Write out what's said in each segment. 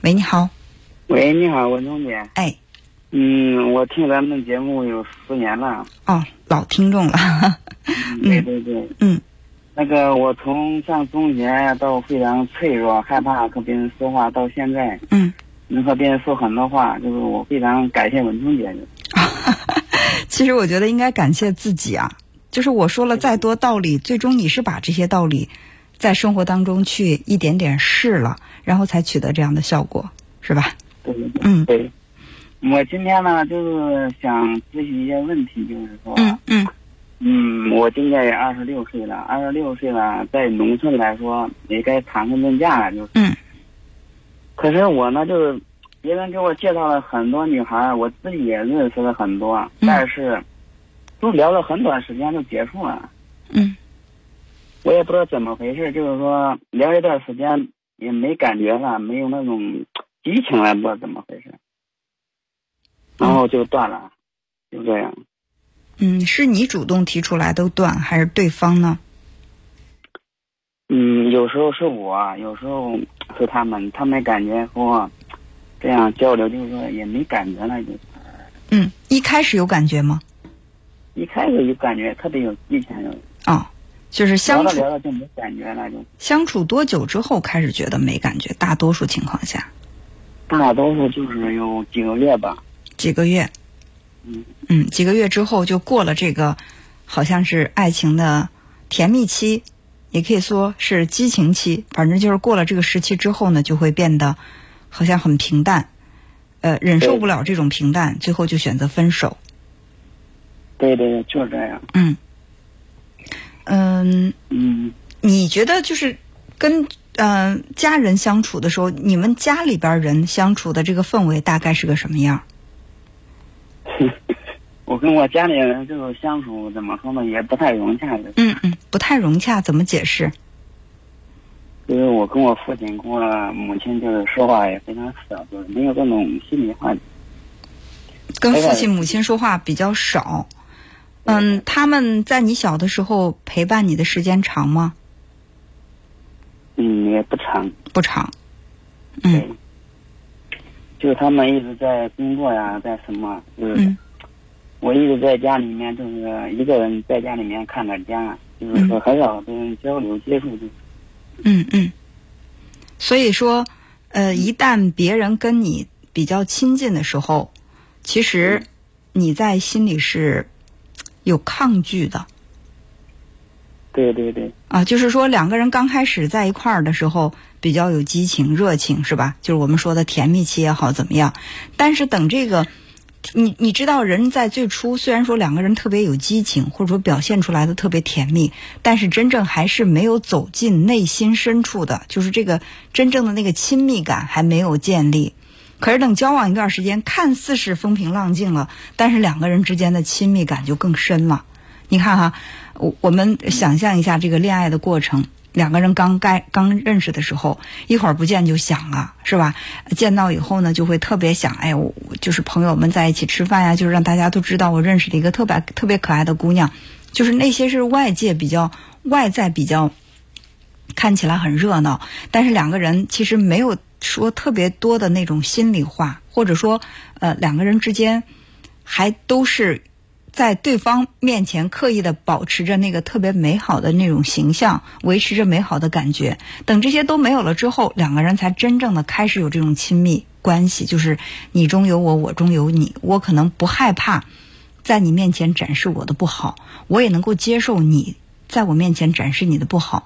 喂，你好。喂，你好，文忠姐。哎。嗯，我听咱们节目有十年了。哦，老听众了。对对对。嗯。那个，我从上中学到非常脆弱、害怕和别人说话，到现在，嗯，能和别人说很多话，就是我非常感谢文忠姐。其实我觉得应该感谢自己啊，就是我说了再多道理，最终你是把这些道理在生活当中去一点点试了，然后才取得这样的效果，是吧？对对对。嗯。对。我今天呢，就是想咨询一些问题，就是说，嗯嗯。嗯，我今年也二十六岁了，二十六岁了，在农村来说也该谈婚论嫁了，就是。嗯。可是我呢，就是别人给我介绍了很多女孩，我自己也认识了很多，但是都聊了很短时间就结束了。嗯。我也不知道怎么回事，就是说聊一段时间也没感觉了，没有那种激情了，不知道怎么回事，然后就断了，就这样。嗯，是你主动提出来都断，还是对方呢？嗯，有时候是我，有时候是他们，他们感觉和我这样交流，就是说也没感觉了，就。嗯，一开始有感觉吗？一开始有感觉，特别有激情。哦，就是相处聊着就没感觉了，就。相处多久之后开始觉得没感觉？大多数情况下。大多数就是有几个月吧。几个月。嗯。嗯，几个月之后就过了这个，好像是爱情的甜蜜期，也可以说是激情期。反正就是过了这个时期之后呢，就会变得好像很平淡，呃，忍受不了这种平淡，最后就选择分手。对对对，就是这样。嗯。嗯。嗯。你觉得就是跟嗯家人相处的时候，你们家里边人相处的这个氛围大概是个什么样？我跟我家里人这个相处怎么说呢，也不太融洽。嗯嗯，不太融洽，怎么解释？因为我跟我父亲、跟我母亲就是说话也非常少，就是没有这种心里话。跟父亲、母亲说话比较少。嗯，他们在你小的时候陪伴你的时间长吗？嗯，也不长。不长。嗯。就他们一直在工作呀，在什么？嗯。我一直在家里面，就是一个人在家里面看着家，就是说很少跟人交流接触。嗯嗯。所以说，呃，一旦别人跟你比较亲近的时候，其实你在心里是有抗拒的。对对对。啊，就是说两个人刚开始在一块儿的时候比较有激情、热情，是吧？就是我们说的甜蜜期也好，怎么样？但是等这个。你你知道，人在最初虽然说两个人特别有激情，或者说表现出来的特别甜蜜，但是真正还是没有走进内心深处的，就是这个真正的那个亲密感还没有建立。可是等交往一段时间，看似是风平浪静了，但是两个人之间的亲密感就更深了。你看哈，我我们想象一下这个恋爱的过程。两个人刚该刚认识的时候，一会儿不见就想了，是吧？见到以后呢，就会特别想，哎，我就是朋友们在一起吃饭呀，就是让大家都知道我认识了一个特别特别可爱的姑娘，就是那些是外界比较外在比较看起来很热闹，但是两个人其实没有说特别多的那种心里话，或者说，呃，两个人之间还都是。在对方面前刻意的保持着那个特别美好的那种形象，维持着美好的感觉。等这些都没有了之后，两个人才真正的开始有这种亲密关系，就是你中有我，我中有你。我可能不害怕在你面前展示我的不好，我也能够接受你在我面前展示你的不好。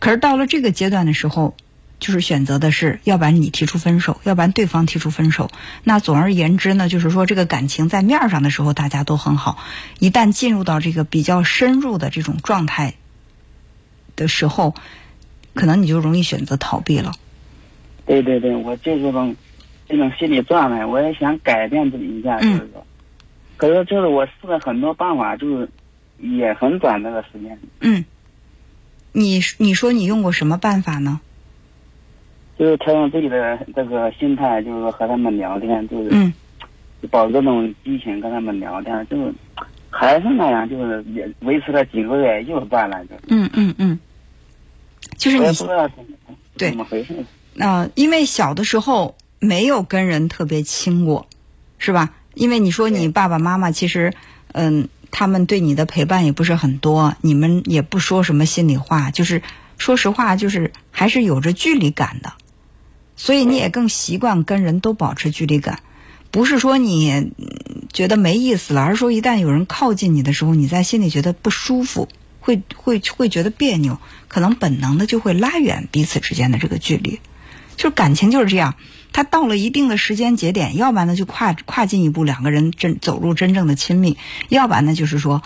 可是到了这个阶段的时候。就是选择的是，要不然你提出分手，要不然对方提出分手。那总而言之呢，就是说这个感情在面上的时候大家都很好，一旦进入到这个比较深入的这种状态的时候，可能你就容易选择逃避了。对对对，我就这种这种心理状态，我也想改变自己一下，就是说，可是就是我试了很多办法，就是也很短那个时间。嗯，你你说你用过什么办法呢？就是调整自己的这个心态，就是和他们聊天，就是嗯保持这种激情跟他们聊天，就是还是那样，就是也维持了几个月又断了，就嗯嗯嗯，就是你对怎么回事？啊，因为小的时候没有跟人特别亲过，是吧？因为你说你爸爸妈妈其实，嗯，他们对你的陪伴也不是很多，你们也不说什么心里话，就是说实话，就是还是有着距离感的，所以你也更习惯跟人都保持距离感，不是说你觉得没意思了，而是说一旦有人靠近你的时候，你在心里觉得不舒服，会会会觉得别扭，可能本能的就会拉远彼此之间的这个距离，就是感情就是这样。它到了一定的时间节点，要不然呢就跨跨进一步，两个人真走入真正的亲密；要不然呢就是说，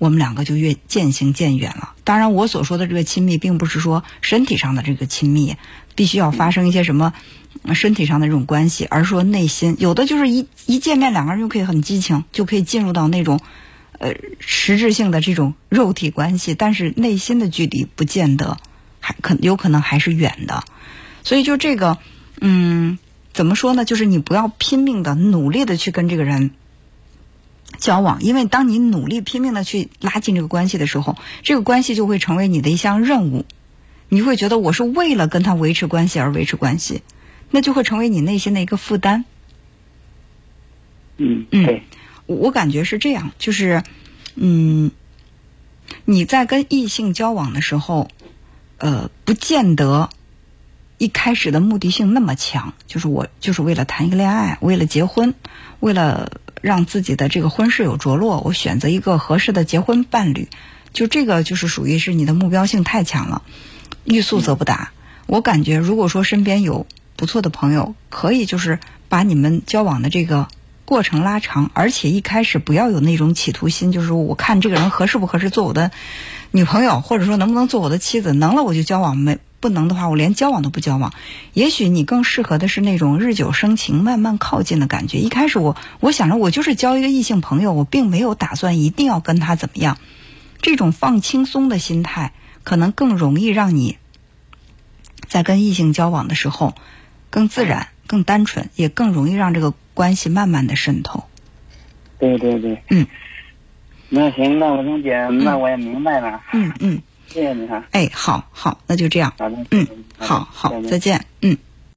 我们两个就越渐行渐远了。当然，我所说的这个亲密，并不是说身体上的这个亲密，必须要发生一些什么身体上的这种关系，而是说内心有的就是一一见面，两个人就可以很激情，就可以进入到那种呃实质性的这种肉体关系，但是内心的距离不见得还可有可能还是远的。所以就这个，嗯。怎么说呢？就是你不要拼命的、努力的去跟这个人交往，因为当你努力拼命的去拉近这个关系的时候，这个关系就会成为你的一项任务。你会觉得我是为了跟他维持关系而维持关系，那就会成为你内心的一个负担。嗯嗯，我感觉是这样，就是嗯，你在跟异性交往的时候，呃，不见得。一开始的目的性那么强，就是我就是为了谈一个恋爱，为了结婚，为了让自己的这个婚事有着落，我选择一个合适的结婚伴侣，就这个就是属于是你的目标性太强了，欲速则不达。我感觉如果说身边有不错的朋友，可以就是把你们交往的这个过程拉长，而且一开始不要有那种企图心，就是我看这个人合适不合适做我的女朋友，或者说能不能做我的妻子，能了我就交往没。不能的话，我连交往都不交往。也许你更适合的是那种日久生情、慢慢靠近的感觉。一开始我我想着我就是交一个异性朋友，我并没有打算一定要跟他怎么样。这种放轻松的心态，可能更容易让你在跟异性交往的时候更自然、更单纯，也更容易让这个关系慢慢的渗透。对对对，嗯。那行，那我总姐，那我也明白了。嗯嗯。谢谢您哈。哎，好好，那就这样。嗯，好好，再见。嗯。